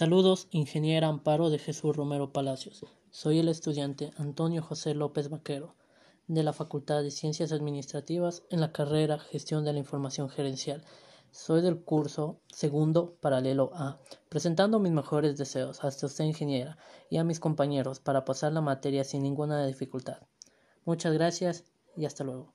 Saludos, ingeniera Amparo de Jesús Romero Palacios. Soy el estudiante Antonio José López Vaquero de la Facultad de Ciencias Administrativas en la carrera Gestión de la Información Gerencial. Soy del curso segundo paralelo A, presentando mis mejores deseos hasta usted ingeniera y a mis compañeros para pasar la materia sin ninguna dificultad. Muchas gracias y hasta luego.